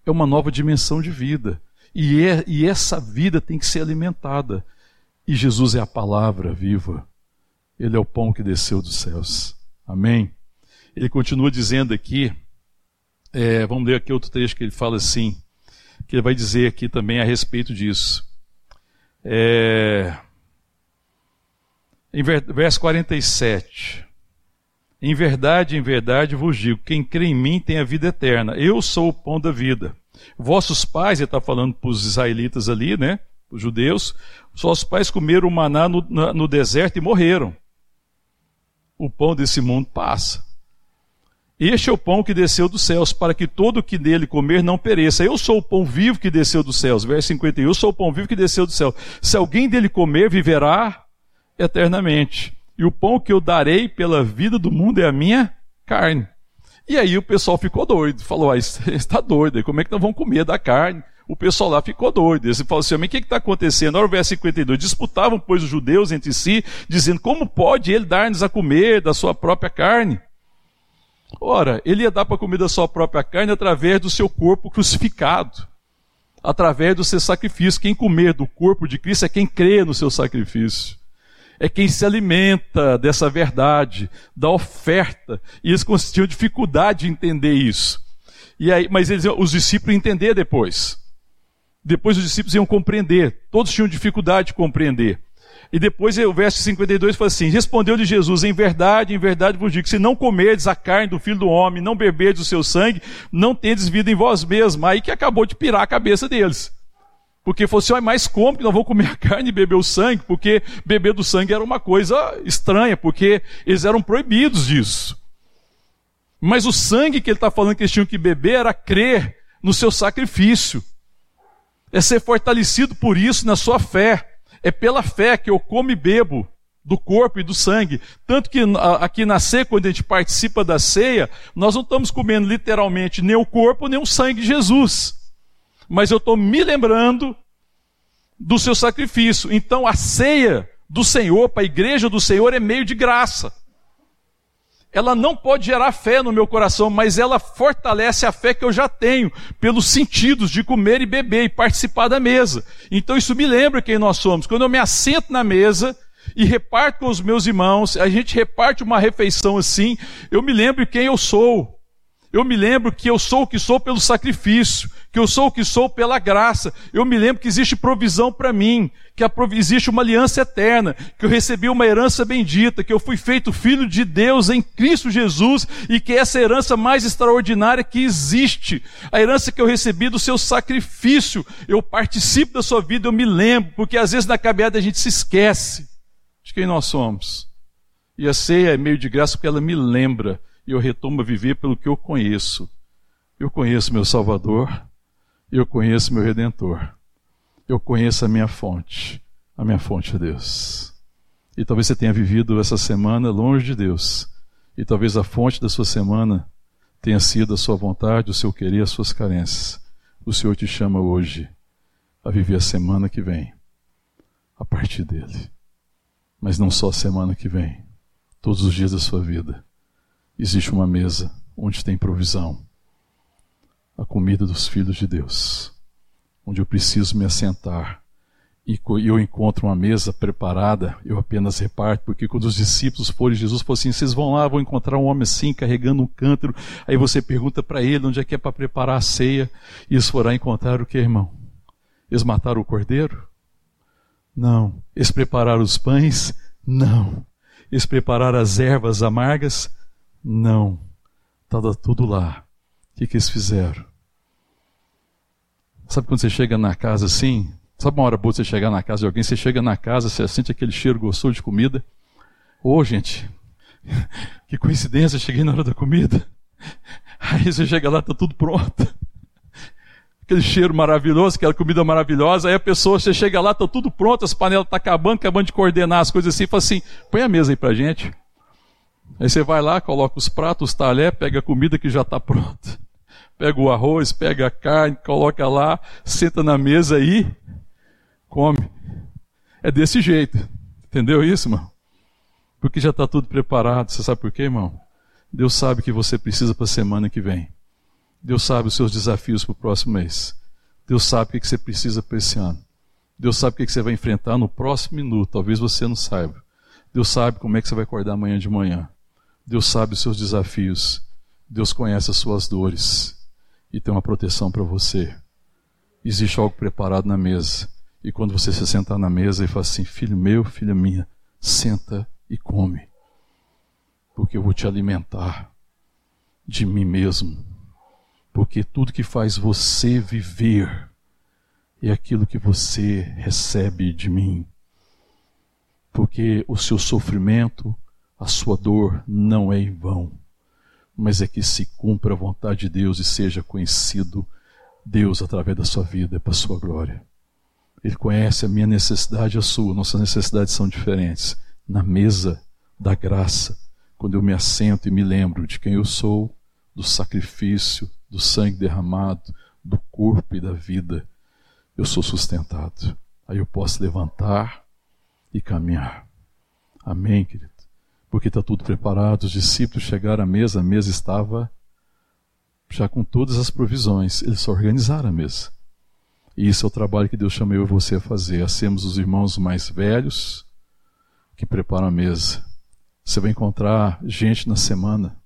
é uma nova dimensão de vida. E, é, e essa vida tem que ser alimentada. E Jesus é a palavra viva. Ele é o pão que desceu dos céus. Amém? Ele continua dizendo aqui, é, vamos ler aqui outro trecho que ele fala assim, que ele vai dizer aqui também a respeito disso. É, em verso 47. Em verdade, em verdade vos digo: quem crê em mim tem a vida eterna. Eu sou o pão da vida. Vossos pais, ele está falando para os israelitas ali, né? Os judeus, vossos pais comeram o maná no, no deserto e morreram. O pão desse mundo passa. Este é o pão que desceu dos céus, para que todo que nele comer não pereça. Eu sou o pão vivo que desceu dos céus. Verso 51. Eu sou o pão vivo que desceu do céu. Se alguém dele comer, viverá eternamente. E o pão que eu darei pela vida do mundo é a minha carne. E aí o pessoal ficou doido. Falou, ah, está doido. Como é que nós vamos comer da carne? O pessoal lá ficou doido. Ele falou assim, o que está acontecendo? Olha o verso 52. Disputavam, pois, os judeus entre si, dizendo, como pode ele dar-nos a comer da sua própria carne? Ora, ele ia dar para comer da sua própria carne através do seu corpo crucificado. Através do seu sacrifício. Quem comer do corpo de Cristo é quem crê no seu sacrifício é quem se alimenta dessa verdade, da oferta. E eles tinham dificuldade de entender isso. E aí, mas eles, os discípulos entenderam depois. Depois os discípulos iam compreender. Todos tinham dificuldade de compreender. E depois o verso 52 fala assim: Respondeu-lhe Jesus: Em verdade, em verdade vos digo: se não comerdes a carne do filho do homem, não beberdes o seu sangue, não tendes vida em vós mesmos. Aí que acabou de pirar a cabeça deles. Porque fosse assim, é mais cômodo que não vou comer a carne e beber o sangue, porque beber do sangue era uma coisa estranha, porque eles eram proibidos disso. Mas o sangue que ele está falando que eles tinham que beber era crer no seu sacrifício. É ser fortalecido por isso na sua fé. É pela fé que eu como e bebo do corpo e do sangue. Tanto que aqui na ceia, quando a gente participa da ceia, nós não estamos comendo literalmente nem o corpo nem o sangue de Jesus mas eu estou me lembrando do seu sacrifício. Então a ceia do Senhor para a igreja do Senhor é meio de graça. Ela não pode gerar fé no meu coração, mas ela fortalece a fé que eu já tenho, pelos sentidos de comer e beber e participar da mesa. Então isso me lembra quem nós somos. Quando eu me assento na mesa e reparto com os meus irmãos, a gente reparte uma refeição assim, eu me lembro quem eu sou. Eu me lembro que eu sou o que sou pelo sacrifício, que eu sou o que sou pela graça. Eu me lembro que existe provisão para mim, que existe uma aliança eterna, que eu recebi uma herança bendita, que eu fui feito filho de Deus em Cristo Jesus e que essa herança mais extraordinária que existe, a herança que eu recebi do seu sacrifício, eu participo da sua vida, eu me lembro, porque às vezes na caminhada a gente se esquece de quem nós somos. E a ceia é meio de graça porque ela me lembra e eu retomo a viver pelo que eu conheço. Eu conheço meu Salvador, eu conheço meu Redentor, eu conheço a minha fonte, a minha fonte é Deus. E talvez você tenha vivido essa semana longe de Deus, e talvez a fonte da sua semana tenha sido a sua vontade, o seu querer, as suas carências. O Senhor te chama hoje a viver a semana que vem, a partir dele. Mas não só a semana que vem, todos os dias da sua vida existe uma mesa onde tem provisão a comida dos filhos de Deus, onde eu preciso me assentar e eu encontro uma mesa preparada, eu apenas reparto, porque quando os discípulos foram, Jesus falou assim: vocês vão lá, vão encontrar um homem assim, carregando um cântaro. Aí você pergunta para ele onde é que é para preparar a ceia, e eles foram encontrar o que, irmão? Eles mataram o cordeiro? Não. Eles prepararam os pães? Não. Eles prepararam as ervas amargas? Não. Estava tudo lá. O que, que eles fizeram? Sabe quando você chega na casa assim? Sabe uma hora boa você chegar na casa de alguém? Você chega na casa, você sente aquele cheiro gostoso de comida. Ô, oh, gente, que coincidência, cheguei na hora da comida. Aí você chega lá, está tudo pronto. Aquele cheiro maravilhoso, aquela comida maravilhosa. Aí a pessoa, você chega lá, está tudo pronto, as panelas estão tá acabando, acabando de coordenar as coisas assim. Fala assim: põe a mesa aí para gente. Aí você vai lá, coloca os pratos, os talheres, pega a comida que já está pronta. Pega o arroz, pega a carne, coloca lá, senta na mesa e come. É desse jeito. Entendeu isso, irmão? Porque já está tudo preparado. Você sabe por quê, irmão? Deus sabe o que você precisa para a semana que vem. Deus sabe os seus desafios para o próximo mês. Deus sabe o que você precisa para esse ano. Deus sabe o que você vai enfrentar no próximo minuto. Talvez você não saiba. Deus sabe como é que você vai acordar amanhã de manhã. Deus sabe os seus desafios. Deus conhece as suas dores. E tem uma proteção para você. Existe algo preparado na mesa. E quando você se sentar na mesa e fala assim: Filho meu, filha minha, senta e come porque eu vou te alimentar de mim mesmo. Porque tudo que faz você viver é aquilo que você recebe de mim. Porque o seu sofrimento, a sua dor não é em vão, mas é que se cumpra a vontade de Deus e seja conhecido Deus através da sua vida, para a sua glória. Ele conhece a minha necessidade e a sua, nossas necessidades são diferentes. Na mesa da graça, quando eu me assento e me lembro de quem eu sou, do sacrifício, do sangue derramado, do corpo e da vida, eu sou sustentado. Aí eu posso levantar e caminhar. Amém, querido? Porque está tudo preparado. Os discípulos chegaram à mesa, a mesa estava já com todas as provisões. Eles só organizaram a mesa. E isso é o trabalho que Deus chamou você a fazer. A sermos os irmãos mais velhos que preparam a mesa você vai encontrar gente na semana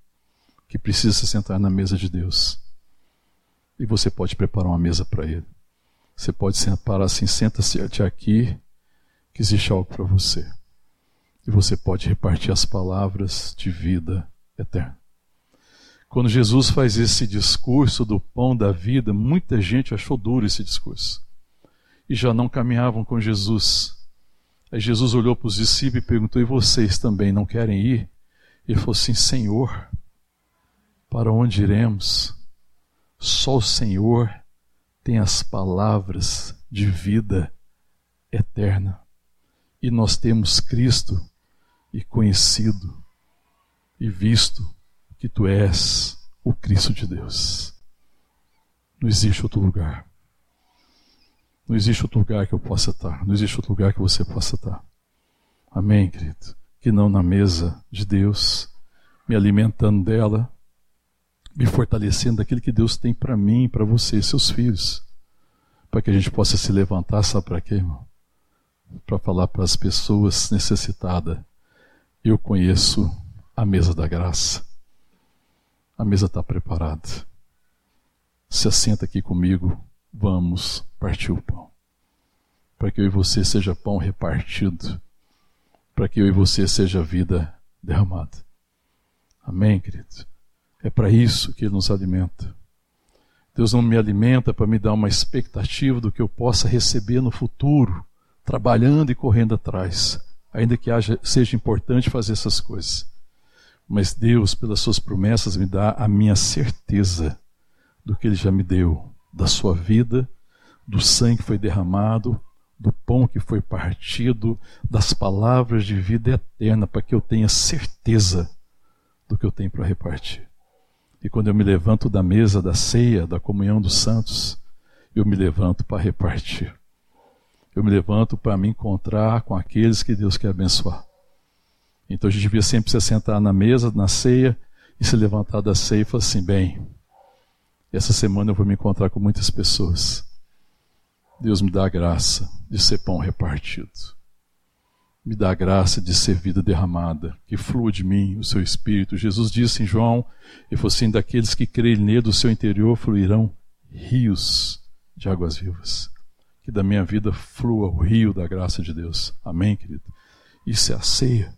que precisa se sentar na mesa de Deus. E você pode preparar uma mesa para ele. Você pode parar assim, senta-se aqui, que existe algo para você. E você pode repartir as palavras de vida eterna. Quando Jesus faz esse discurso do pão da vida, muita gente achou duro esse discurso. E já não caminhavam com Jesus Aí Jesus olhou para os discípulos e perguntou: E vocês também não querem ir? E falou assim: Senhor, para onde iremos? Só o Senhor tem as palavras de vida eterna. E nós temos Cristo e conhecido e visto que tu és o Cristo de Deus. Não existe outro lugar. Não existe outro lugar que eu possa estar. Não existe outro lugar que você possa estar. Amém, querido? Que não na mesa de Deus, me alimentando dela, me fortalecendo daquilo que Deus tem para mim, para você, seus filhos. Para que a gente possa se levantar, sabe para quê, irmão? Para falar para as pessoas necessitadas: eu conheço a mesa da graça. A mesa está preparada. Se assenta aqui comigo vamos partir o pão. Para que eu e você seja pão repartido. Para que eu e você seja vida derramada. Amém, querido? É para isso que Ele nos alimenta. Deus não me alimenta para me dar uma expectativa do que eu possa receber no futuro, trabalhando e correndo atrás, ainda que haja, seja importante fazer essas coisas. Mas Deus, pelas suas promessas, me dá a minha certeza do que Ele já me deu da sua vida, do sangue que foi derramado, do pão que foi partido, das palavras de vida eterna, para que eu tenha certeza do que eu tenho para repartir. E quando eu me levanto da mesa da ceia, da comunhão dos santos, eu me levanto para repartir. Eu me levanto para me encontrar com aqueles que Deus quer abençoar. Então a gente devia sempre se sentar na mesa, na ceia, e se levantar da ceia e falar assim: bem, essa semana eu vou me encontrar com muitas pessoas. Deus me dá a graça de ser pão repartido. Me dá a graça de ser vida derramada, que flua de mim o seu espírito. Jesus disse em João, e falou assim: daqueles que creem nele, do seu interior fluirão rios de águas vivas. Que da minha vida flua o rio da graça de Deus. Amém, querido? Isso é a ceia.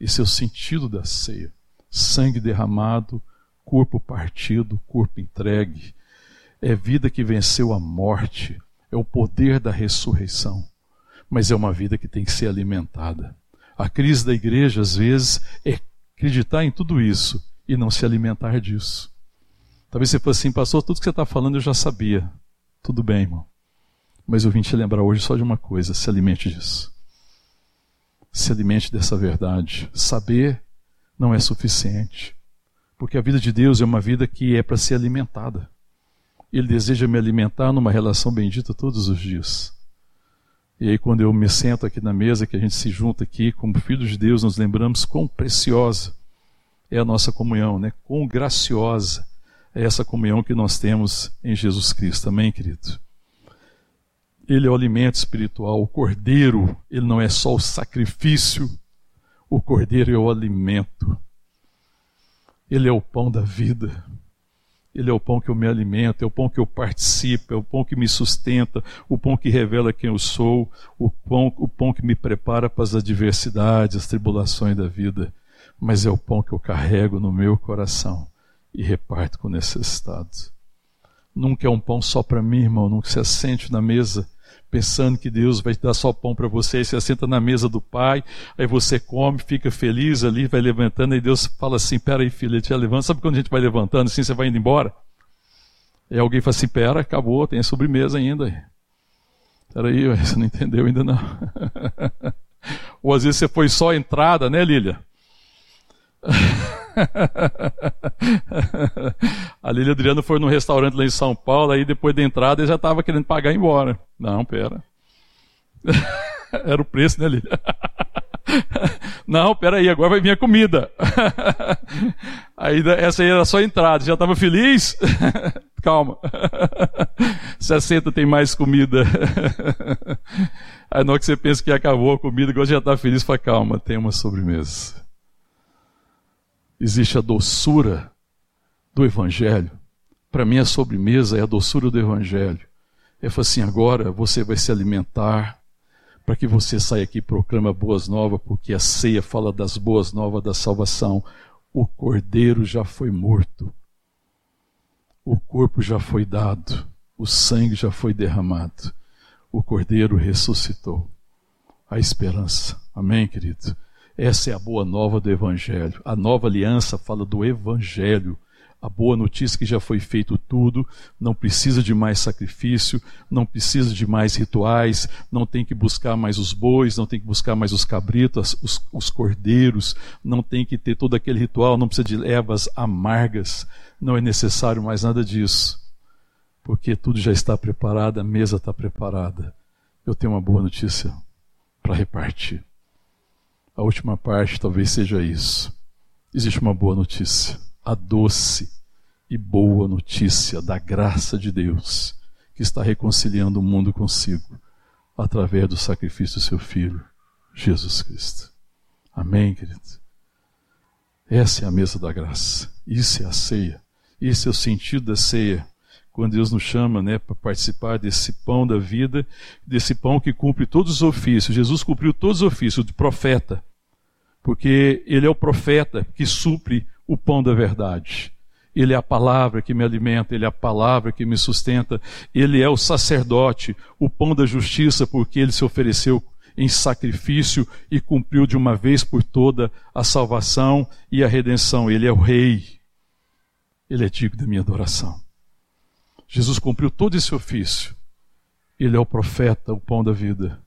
Isso é o sentido da ceia. Sangue derramado corpo partido, corpo entregue. É vida que venceu a morte, é o poder da ressurreição. Mas é uma vida que tem que ser alimentada. A crise da igreja, às vezes, é acreditar em tudo isso e não se alimentar disso. Talvez você fosse assim, pastor, tudo que você está falando eu já sabia. Tudo bem, irmão. Mas eu vim te lembrar hoje só de uma coisa: se alimente disso. Se alimente dessa verdade. Saber não é suficiente. Porque a vida de Deus é uma vida que é para ser alimentada. Ele deseja me alimentar numa relação bendita todos os dias. E aí, quando eu me sento aqui na mesa, que a gente se junta aqui, como filhos de Deus, nos lembramos quão preciosa é a nossa comunhão, né? quão graciosa é essa comunhão que nós temos em Jesus Cristo. Amém, querido? Ele é o alimento espiritual. O cordeiro, ele não é só o sacrifício, o cordeiro é o alimento. Ele é o pão da vida. Ele é o pão que eu me alimento, é o pão que eu participo, é o pão que me sustenta, o pão que revela quem eu sou, o pão, o pão que me prepara para as adversidades, as tribulações da vida. Mas é o pão que eu carrego no meu coração e reparto com necessitados. Nunca é um pão só para mim, irmão. Nunca se assente na mesa pensando que Deus vai dar só pão para você. Aí você assenta na mesa do Pai, aí você come, fica feliz ali, vai levantando, e Deus fala assim: Pera aí, filho, ele te levanta. Sabe quando a gente vai levantando assim, você vai indo embora? E alguém fala assim: Pera, acabou, tem a sobremesa ainda. Pera aí, você não entendeu ainda não. Ou às vezes você foi só a entrada, né, Lília? a Lília Adriano foi num restaurante lá em São Paulo, aí depois da entrada ele já estava querendo pagar e ir embora. Não, pera. Era o preço, né, Lília? Não, peraí, agora vai vir a comida. Aí essa aí era só a entrada, já estava feliz? Calma. 60 tem mais comida. Aí na hora que você pensa que acabou a comida, agora já está feliz, fala, calma, tem uma sobremesa existe a doçura do Evangelho. Para mim, a sobremesa é a doçura do Evangelho. É assim: agora você vai se alimentar, para que você saia aqui e proclama boas novas, porque a ceia fala das boas novas da salvação. O cordeiro já foi morto, o corpo já foi dado, o sangue já foi derramado, o cordeiro ressuscitou. A esperança. Amém, querido? Essa é a boa nova do Evangelho. A nova aliança fala do Evangelho. A boa notícia é que já foi feito tudo, não precisa de mais sacrifício, não precisa de mais rituais, não tem que buscar mais os bois, não tem que buscar mais os cabritos, os, os cordeiros, não tem que ter todo aquele ritual, não precisa de ervas amargas, não é necessário mais nada disso, porque tudo já está preparado, a mesa está preparada. Eu tenho uma boa notícia para repartir. A última parte talvez seja isso. Existe uma boa notícia, a doce e boa notícia da graça de Deus, que está reconciliando o mundo consigo através do sacrifício do seu filho, Jesus Cristo. Amém, querido? Essa é a mesa da graça. Isso é a ceia. Esse é o sentido da ceia quando Deus nos chama né, para participar desse pão da vida, desse pão que cumpre todos os ofícios. Jesus cumpriu todos os ofícios de profeta, porque ele é o profeta que supre o pão da verdade. Ele é a palavra que me alimenta, ele é a palavra que me sustenta, ele é o sacerdote, o pão da justiça, porque ele se ofereceu em sacrifício e cumpriu de uma vez por toda a salvação e a redenção. Ele é o rei. Ele é digno da minha adoração. Jesus cumpriu todo esse ofício. Ele é o profeta, o pão da vida.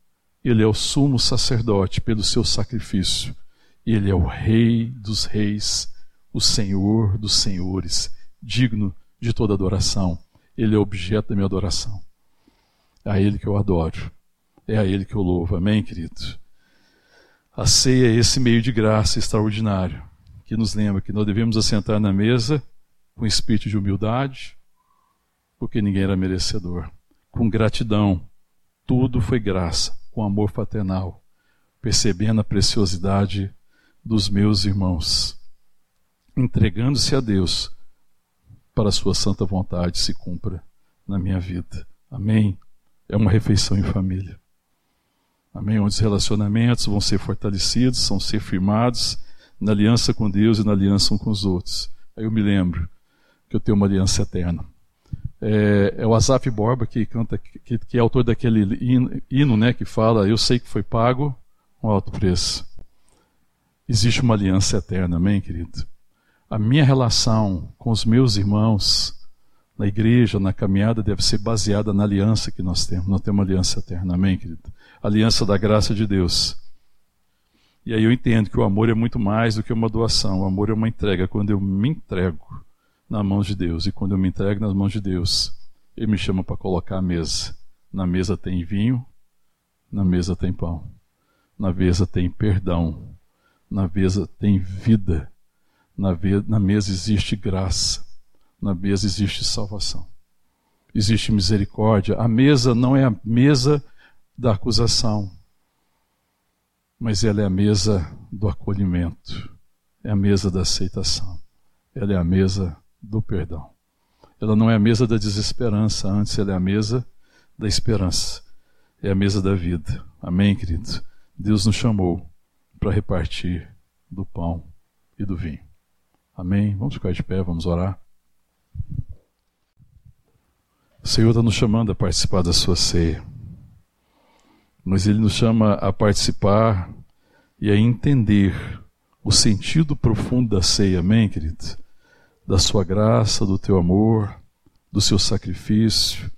Ele é o sumo sacerdote pelo seu sacrifício. Ele é o Rei dos Reis, o Senhor dos Senhores, digno de toda adoração. Ele é objeto da minha adoração. É a Ele que eu adoro. É a Ele que eu louvo. Amém, querido? A ceia é esse meio de graça extraordinário que nos lembra que nós devemos assentar na mesa com espírito de humildade, porque ninguém era merecedor. Com gratidão, tudo foi graça, com amor fraternal, percebendo a preciosidade dos meus irmãos, entregando-se a Deus para a sua santa vontade se cumpra na minha vida. Amém? É uma refeição em família. Amém? Onde os relacionamentos vão ser fortalecidos, vão ser firmados na aliança com Deus e na aliança com os outros. Aí eu me lembro que eu tenho uma aliança eterna é, é, o Asaf Borba que canta, que, que, é autor daquele hino, né, que fala: Eu sei que foi pago um alto preço. Existe uma aliança eterna, amém, querido? a minha relação com os meus irmãos na igreja, na caminhada, deve ser baseada na aliança que nós temos. Nós temos uma aliança eterna, amém, querido? Aliança da graça de Deus. E aí eu entendo que o amor é muito mais do que uma doação. O amor é uma entrega. Quando eu me entrego na mão de Deus, e quando eu me entrego nas mãos de Deus, Ele me chama para colocar a mesa. Na mesa tem vinho, na mesa tem pão, na mesa tem perdão, na mesa tem vida, na, na mesa existe graça, na mesa existe salvação, existe misericórdia. A mesa não é a mesa da acusação, mas ela é a mesa do acolhimento, é a mesa da aceitação, ela é a mesa do perdão. Ela não é a mesa da desesperança, antes ela é a mesa da esperança, é a mesa da vida. Amém, querido? Deus nos chamou para repartir do pão e do vinho. Amém? Vamos ficar de pé, vamos orar. O Senhor está nos chamando a participar da sua ceia. Mas Ele nos chama a participar e a entender o sentido profundo da ceia. Amém, querido? Da sua graça, do teu amor, do seu sacrifício,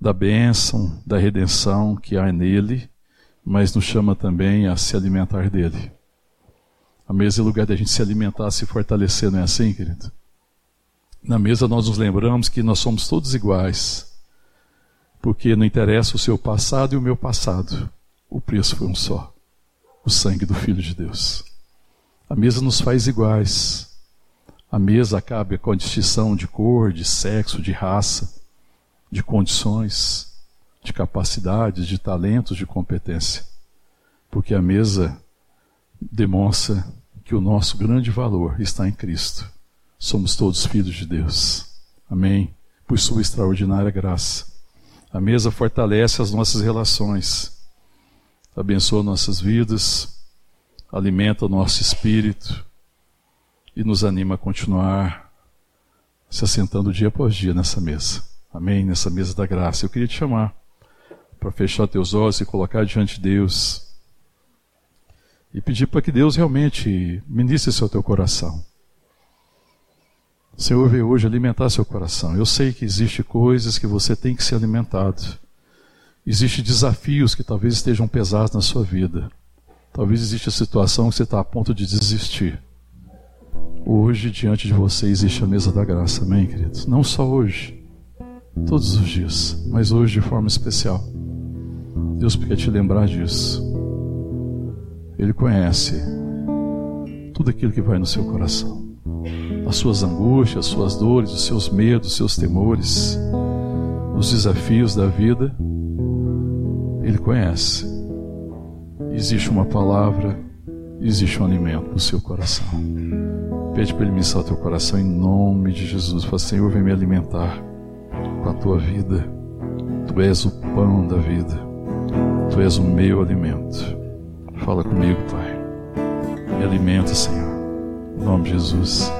da bênção, da redenção que há nele, mas nos chama também a se alimentar dele. A mesa é lugar da gente se alimentar, se fortalecer, não é assim, querido? Na mesa nós nos lembramos que nós somos todos iguais, porque não interessa o seu passado e o meu passado, o preço foi um só: o sangue do Filho de Deus. A mesa nos faz iguais. A mesa acaba com a distinção de cor, de sexo, de raça, de condições, de capacidades, de talentos, de competência. Porque a mesa demonstra que o nosso grande valor está em Cristo. Somos todos filhos de Deus. Amém. Por sua extraordinária graça. A mesa fortalece as nossas relações, abençoa nossas vidas, alimenta o nosso espírito e nos anima a continuar se assentando dia após dia nessa mesa. Amém? Nessa mesa da graça. Eu queria te chamar para fechar teus olhos e colocar diante de Deus e pedir para que Deus realmente ministre seu teu coração. O Senhor veio hoje alimentar seu coração. Eu sei que existem coisas que você tem que ser alimentado. Existem desafios que talvez estejam pesados na sua vida. Talvez exista situação que você está a ponto de desistir. Hoje, diante de você, existe a mesa da graça, amém, queridos? Não só hoje, todos os dias, mas hoje de forma especial. Deus quer te lembrar disso. Ele conhece tudo aquilo que vai no seu coração. As suas angústias, as suas dores, os seus medos, os seus temores, os desafios da vida. Ele conhece. Existe uma palavra, existe um alimento no seu coração. Pede para Ele ministrar teu coração em nome de Jesus. Fala, Senhor, vem me alimentar com a tua vida. Tu és o pão da vida. Tu és o meu alimento. Fala comigo, Pai. Me alimenta, Senhor. Em nome de Jesus.